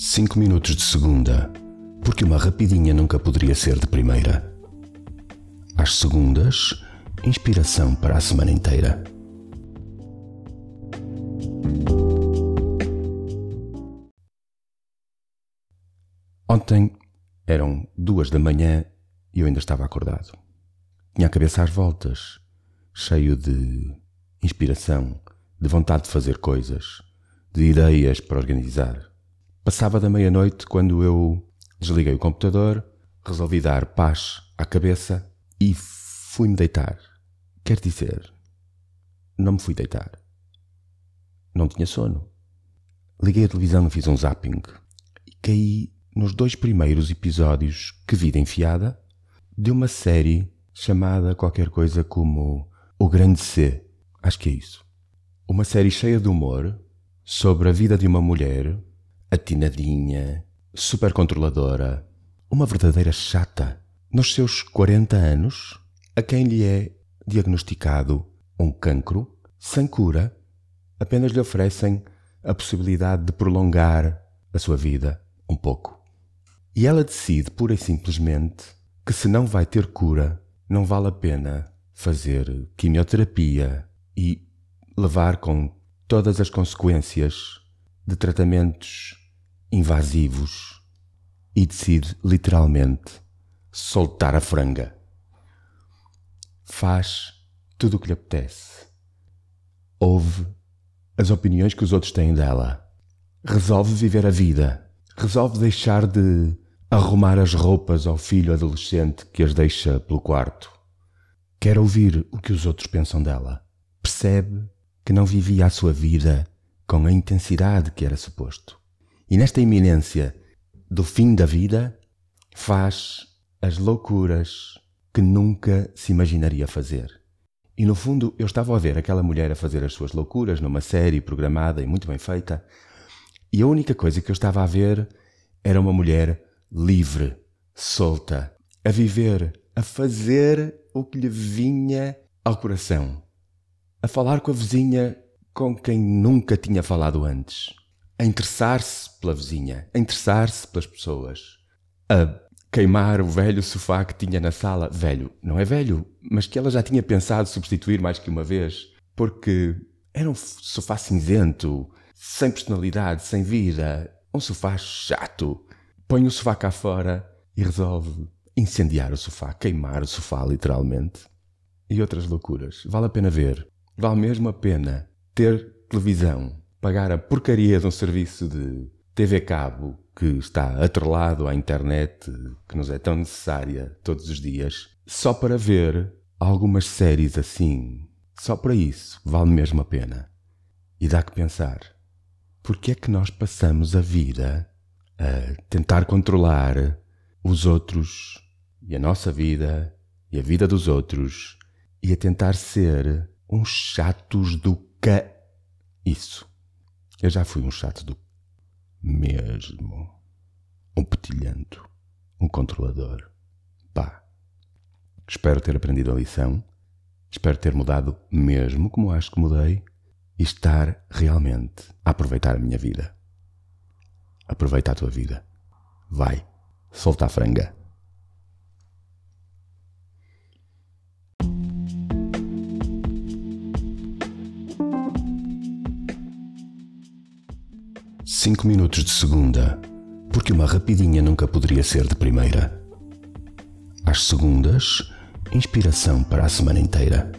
Cinco minutos de segunda, porque uma rapidinha nunca poderia ser de primeira. Às segundas, inspiração para a semana inteira. Ontem eram duas da manhã e eu ainda estava acordado. Tinha a cabeça às voltas, cheio de inspiração, de vontade de fazer coisas, de ideias para organizar. Passava da meia-noite quando eu desliguei o computador, resolvi dar paz à cabeça e fui-me deitar. Quer dizer, não me fui deitar. Não tinha sono. Liguei a televisão e fiz um zapping e caí nos dois primeiros episódios que vi enfiada de uma série chamada qualquer coisa como O Grande C. Acho que é isso. Uma série cheia de humor sobre a vida de uma mulher atinadinha, super controladora, uma verdadeira chata, nos seus 40 anos, a quem lhe é diagnosticado um cancro sem cura, apenas lhe oferecem a possibilidade de prolongar a sua vida um pouco. E ela decide pura e simplesmente que se não vai ter cura, não vale a pena fazer quimioterapia e levar com todas as consequências de tratamentos invasivos e decide literalmente soltar a franga. Faz tudo o que lhe apetece. Ouve as opiniões que os outros têm dela. Resolve viver a vida. Resolve deixar de arrumar as roupas ao filho adolescente que as deixa pelo quarto. Quer ouvir o que os outros pensam dela. Percebe que não vivia a sua vida com a intensidade que era suposto. E nesta iminência do fim da vida, faz as loucuras que nunca se imaginaria fazer. E no fundo, eu estava a ver aquela mulher a fazer as suas loucuras numa série programada e muito bem feita, e a única coisa que eu estava a ver era uma mulher livre, solta, a viver, a fazer o que lhe vinha ao coração, a falar com a vizinha com quem nunca tinha falado antes, a interessar-se pela vizinha, a interessar-se pelas pessoas, a queimar o velho sofá que tinha na sala. Velho, não é velho, mas que ela já tinha pensado substituir mais que uma vez, porque era um sofá cinzento, sem personalidade, sem vida, um sofá chato. Põe o sofá cá fora e resolve incendiar o sofá, queimar o sofá, literalmente. E outras loucuras. Vale a pena ver. Vale mesmo a pena ter televisão, pagar a porcaria de um serviço de TV cabo que está atrelado à internet, que nos é tão necessária todos os dias, só para ver algumas séries assim. Só para isso vale mesmo a pena. E dá que pensar. Porque é que nós passamos a vida a tentar controlar os outros e a nossa vida e a vida dos outros e a tentar ser uns chatos do ca. Isso. Eu já fui um chato do mesmo. Um petilhento. Um controlador. Pá. Espero ter aprendido a lição. Espero ter mudado mesmo como acho que mudei. E estar realmente a aproveitar a minha vida. Aproveita a tua vida. Vai. Solta a franga. Cinco minutos de segunda, porque uma rapidinha nunca poderia ser de primeira. Às segundas, inspiração para a semana inteira.